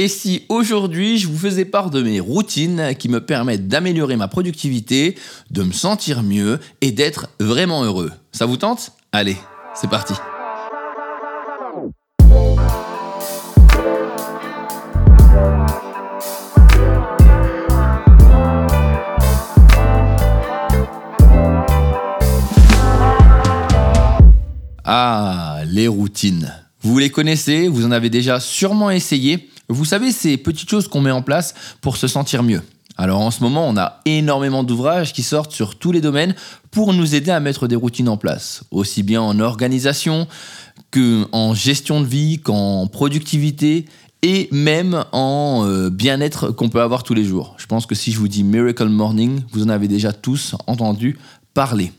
Et si aujourd'hui je vous faisais part de mes routines qui me permettent d'améliorer ma productivité, de me sentir mieux et d'être vraiment heureux Ça vous tente? Allez, c'est parti Ah, les routines. Vous les connaissez, vous en avez déjà sûrement essayé? Vous savez, ces petites choses qu'on met en place pour se sentir mieux. Alors en ce moment, on a énormément d'ouvrages qui sortent sur tous les domaines pour nous aider à mettre des routines en place, aussi bien en organisation qu'en gestion de vie, qu'en productivité et même en euh, bien-être qu'on peut avoir tous les jours. Je pense que si je vous dis Miracle Morning, vous en avez déjà tous entendu parler.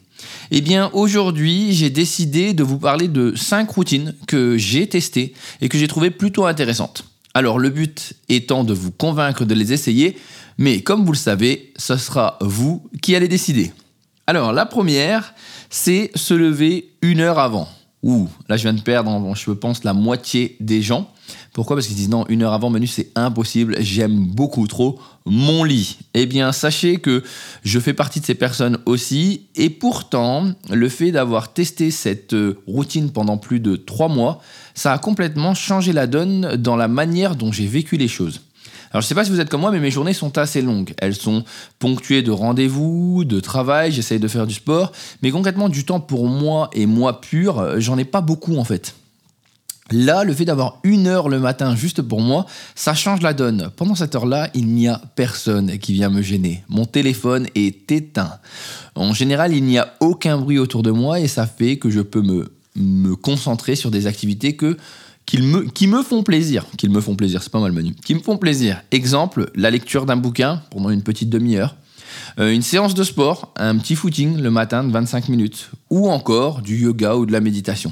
Eh bien, aujourd'hui, j'ai décidé de vous parler de 5 routines que j'ai testées et que j'ai trouvées plutôt intéressantes. Alors, le but étant de vous convaincre de les essayer, mais comme vous le savez, ce sera vous qui allez décider. Alors, la première, c'est se lever une heure avant. Ouh, là je viens de perdre, je pense, la moitié des gens. Pourquoi? Parce qu'ils disent non, une heure avant Manu, c'est impossible, j'aime beaucoup trop mon lit. Eh bien, sachez que je fais partie de ces personnes aussi, et pourtant, le fait d'avoir testé cette euh, routine pendant plus de trois mois, ça a complètement changé la donne dans la manière dont j'ai vécu les choses. Alors je sais pas si vous êtes comme moi, mais mes journées sont assez longues. Elles sont ponctuées de rendez-vous, de travail, j'essaye de faire du sport, mais concrètement du temps pour moi et moi pur, j'en ai pas beaucoup en fait. Là, le fait d'avoir une heure le matin juste pour moi, ça change la donne. Pendant cette heure-là, il n'y a personne qui vient me gêner. Mon téléphone est éteint. En général, il n'y a aucun bruit autour de moi et ça fait que je peux me, concentrer sur des activités qui me font plaisir. Qu'ils me font plaisir, c'est pas mal. Qui me font plaisir. Exemple, la lecture d'un bouquin pendant une petite demi-heure. Euh, une séance de sport, un petit footing le matin de 25 minutes, ou encore du yoga ou de la méditation.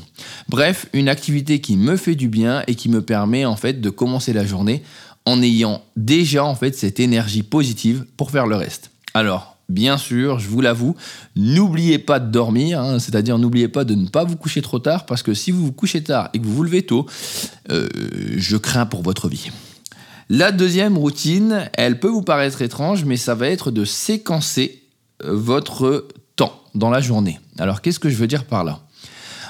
Bref, une activité qui me fait du bien et qui me permet en fait de commencer la journée en ayant déjà en fait cette énergie positive pour faire le reste. Alors, Bien sûr, je vous l'avoue, n'oubliez pas de dormir, hein, c'est-à-dire n'oubliez pas de ne pas vous coucher trop tard, parce que si vous vous couchez tard et que vous vous levez tôt, euh, je crains pour votre vie. La deuxième routine, elle peut vous paraître étrange, mais ça va être de séquencer euh, votre temps dans la journée. Alors qu'est-ce que je veux dire par là?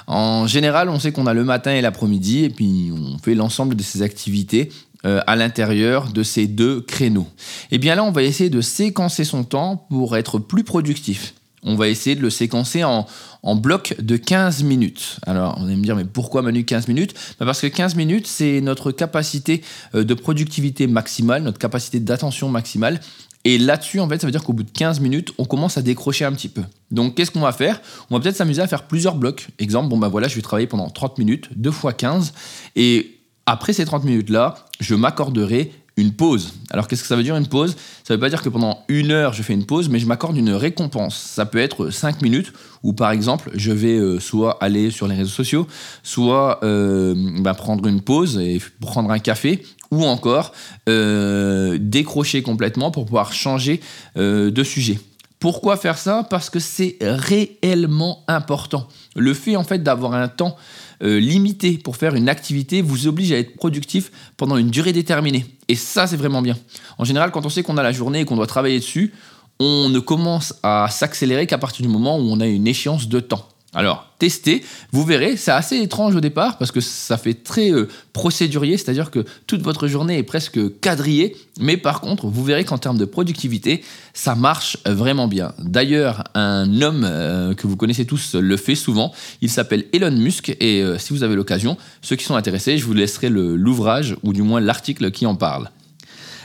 En général, on sait qu'on a le matin et l'après-midi, et puis on fait l'ensemble de ces activités euh, à l'intérieur de ces deux créneaux. Et eh bien là, on va essayer de séquencer son temps pour être plus productif. On va essayer de le séquencer en, en bloc de 15 minutes. Alors, vous allez me dire, mais pourquoi Manu 15 minutes? Bah, Parce que 15 minutes, c'est notre capacité euh, de productivité maximale, notre capacité d'attention maximale. Et là-dessus, en fait, ça veut dire qu'au bout de 15 minutes, on commence à décrocher un petit peu. Donc, qu'est-ce qu'on va faire? On va peut-être s'amuser à faire plusieurs blocs. Exemple, bon, bah voilà, je vais travailler pendant 30 minutes, 2 fois 15. Et après ces 30 minutes-là, je m'accorderai une pause. Alors qu'est-ce que ça veut dire une pause? Ça ne veut pas dire que pendant une heure je fais une pause, mais je m'accorde une récompense. Ça peut être cinq minutes où par exemple je vais euh, soit aller sur les réseaux sociaux, soit euh, bah, prendre une pause et prendre un café, ou encore euh, décrocher complètement pour pouvoir changer de sujet. Pourquoi faire ça? Parce que c'est réellement important. Le fait en fait d'avoir un temps euh, limité pour faire une activité vous oblige à être productif pendant une durée déterminée. Et ça, c'est vraiment bien. En général, quand on sait qu'on a la journée et qu'on doit travailler dessus, on ne commence à s'accélérer qu'à partir du moment où on a une échéance de temps. Alors, testez, vous verrez, c'est assez étrange au départ parce que ça fait très euh, procédurier, c'est-à-dire que toute votre journée est presque quadrillée, mais par contre, vous verrez qu'en termes de productivité, ça marche vraiment bien. D'ailleurs, un homme euh, que vous connaissez tous le fait souvent, il s'appelle Elon Musk et euh, si vous avez l'occasion, ceux qui sont intéressés, je vous laisserai l'ouvrage ou du moins l'article qui en parle.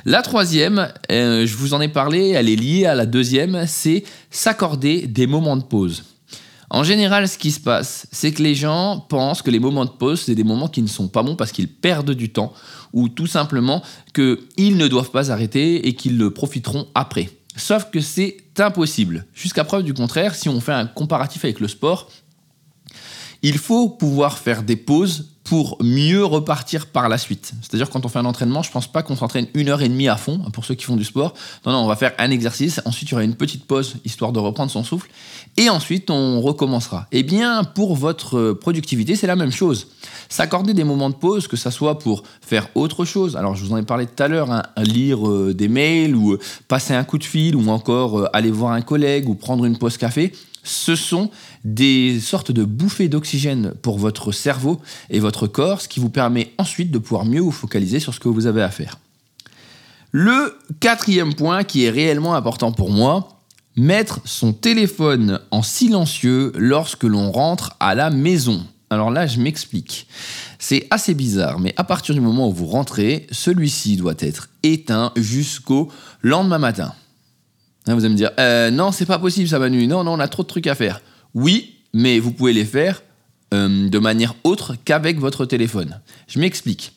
La troisième, je vous en ai parlé, elle est liée à la deuxième, c'est s'accorder des moments de pause. En général, ce qui se passe, c'est que les gens pensent que les moments de pause, c'est des moments qui ne sont pas bons parce qu'ils perdent du temps, ou tout simplement qu'ils ne doivent pas arrêter et qu'ils le profiteront après. Sauf que c'est impossible. Jusqu'à preuve du contraire, si on fait un comparatif avec le sport, il faut pouvoir faire des pauses pour mieux repartir par la suite. C'est-à-dire quand on fait un entraînement, je pense pas qu'on s'entraîne une heure et demie à fond pour ceux qui font du sport. Non, non, on va faire un exercice, ensuite il y aura une petite pause histoire de reprendre son souffle, et ensuite on recommencera. Eh bien, pour votre productivité, c'est la même chose. S'accorder des moments de pause, que ça soit pour faire autre chose. Alors je vous en ai parlé tout à l'heure, hein, lire euh, des mails ou euh, passer un coup de fil ou encore euh, aller voir un collègue ou prendre une pause café ce sont des sortes de bouffées d'oxygène pour votre cerveau et votre corps, ce qui vous permet ensuite de pouvoir mieux vous focaliser sur ce que vous avez à faire. Le quatrième point qui est réellement important pour moi, mettre son téléphone en silencieux lorsque l'on rentre à la maison. Alors là, je m'explique. C'est assez bizarre, mais à partir du moment où vous rentrez, celui-ci doit être éteint jusqu'au lendemain matin. Hein, vous allez me dire, euh, non, c'est pas possible ça, Manu. Non, non, on a trop de trucs à faire. Oui, mais vous pouvez les faire euh, de manière autre qu'avec votre téléphone. Je m'explique.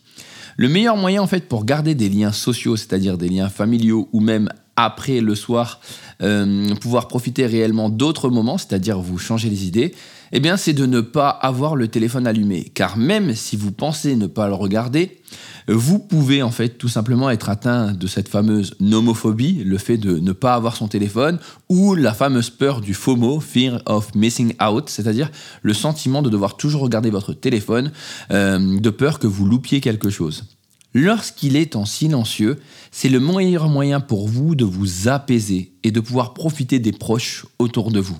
Le meilleur moyen, en fait, pour garder des liens sociaux, c'est-à-dire des liens familiaux ou même après le soir, euh, pouvoir profiter réellement d'autres moments, c'est-à-dire vous changer les idées, eh bien, c'est de ne pas avoir le téléphone allumé. Car même si vous pensez ne pas le regarder, vous pouvez en fait tout simplement être atteint de cette fameuse nomophobie, le fait de ne pas avoir son téléphone, ou la fameuse peur du FOMO, Fear of Missing Out, c'est-à-dire le sentiment de devoir toujours regarder votre téléphone, euh, de peur que vous loupiez quelque chose. Lorsqu'il est en silencieux, c'est le meilleur moyen pour vous de vous apaiser et de pouvoir profiter des proches autour de vous.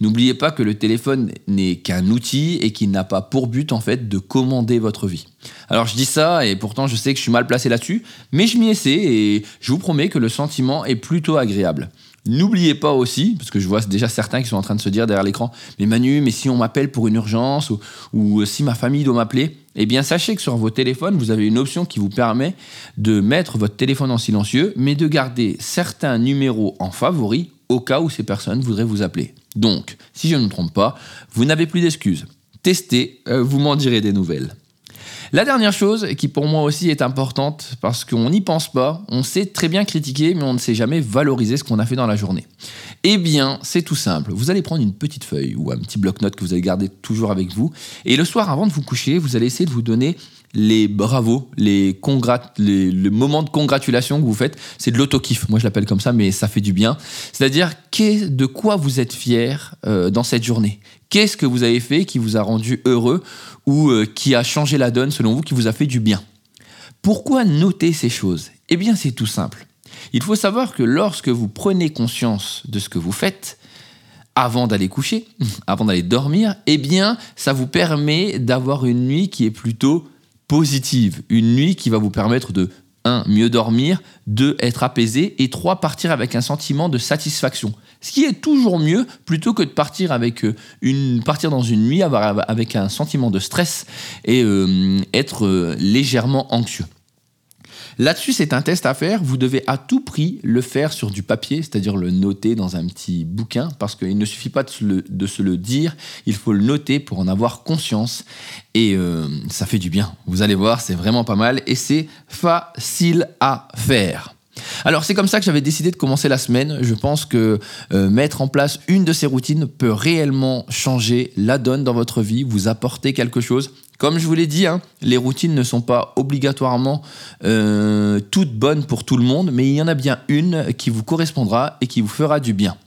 N'oubliez pas que le téléphone n'est qu'un outil et qu'il n'a pas pour but en fait de commander votre vie. Alors je dis ça et pourtant je sais que je suis mal placé là-dessus, mais je m'y essaie et je vous promets que le sentiment est plutôt agréable. N'oubliez pas aussi, parce que je vois déjà certains qui sont en train de se dire derrière l'écran, mais Manu, mais si on m'appelle pour une urgence ou, si ma famille doit m'appeler, eh bien sachez que sur vos téléphones, vous avez une option qui vous permet de mettre votre téléphone en silencieux, mais de garder certains numéros en favori au cas où ces personnes voudraient vous appeler. Donc, si je ne me trompe pas, vous n'avez plus d'excuses. Testez, euh, vous m'en direz des nouvelles. La dernière chose, qui pour moi aussi est importante, parce qu'on n'y pense pas, on sait très bien critiquer, mais on ne sait jamais valoriser ce qu'on a fait dans la journée. Eh bien, c'est tout simple. Vous allez prendre une petite feuille ou un petit bloc-notes que vous allez garder toujours avec vous, et le soir, avant de vous coucher, vous allez essayer de vous donner les bravos, les, congrat les, le moment de congratulation que vous faites, c'est de l'auto-kiff. Moi, je l'appelle comme ça, mais ça fait du bien. C'est-à-dire, de quoi vous êtes fier euh, dans cette journée? Qu'est-ce que vous avez fait qui vous a rendu heureux ou euh, qui a changé la donne selon vous, qui vous a fait du bien? Pourquoi noter ces choses? Eh bien, c'est tout simple. Il faut savoir que lorsque vous prenez conscience de ce que vous faites, avant d'aller coucher, avant d'aller dormir, eh bien, ça vous permet d'avoir une nuit qui est plutôt positive, une nuit qui va vous permettre de 1. mieux dormir, 2. être apaisé et 3. partir avec un sentiment de satisfaction. Ce qui est toujours mieux plutôt que de partir euh, dans une nuit avec un sentiment de stress et euh, être euh, légèrement anxieux. Là-dessus, c'est un test à faire. Vous devez à tout prix le faire sur du papier, c'est-à-dire le noter dans un petit bouquin, parce qu'il ne suffit pas de se, le, dire, il faut le noter pour en avoir conscience. Et euh, ça fait du bien. Vous allez voir, c'est vraiment pas mal et c'est facile à faire. Alors c'est comme ça que j'avais décidé de commencer la semaine. Je pense que euh, mettre en place une de ces routines peut réellement changer la donne dans votre vie, vous apporter quelque chose. Comme je vous l'ai dit, hein, les routines ne sont pas obligatoirement euh, toutes bonnes pour tout le monde, mais il y en a bien une qui vous correspondra et qui vous fera du bien.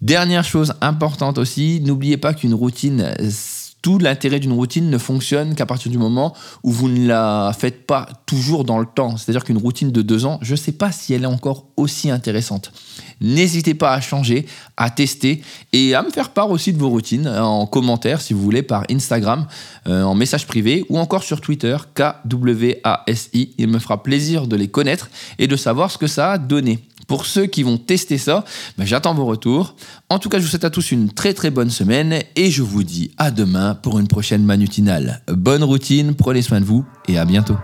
Dernière chose importante aussi, n'oubliez pas qu'une routine l'intérêt d'une routine ne fonctionne qu'à partir du moment où vous ne la faites pas toujours dans le temps. C'est-à-dire qu'une routine de deux ans, je ne sais pas si elle est encore aussi intéressante. N'hésitez pas à changer, à tester et à me faire part aussi de vos routines en commentaire si vous voulez par Instagram, euh, en message privé ou encore sur Twitter, KWASI. Il me fera plaisir de les connaître et de savoir ce que ça a donné. Pour ceux qui vont tester ça, ben, j'attends vos retours. En tout cas, je vous souhaite à tous une très très bonne semaine et je vous dis à demain pour une prochaine manutinale. Bonne routine, prenez soin de vous et à bientôt.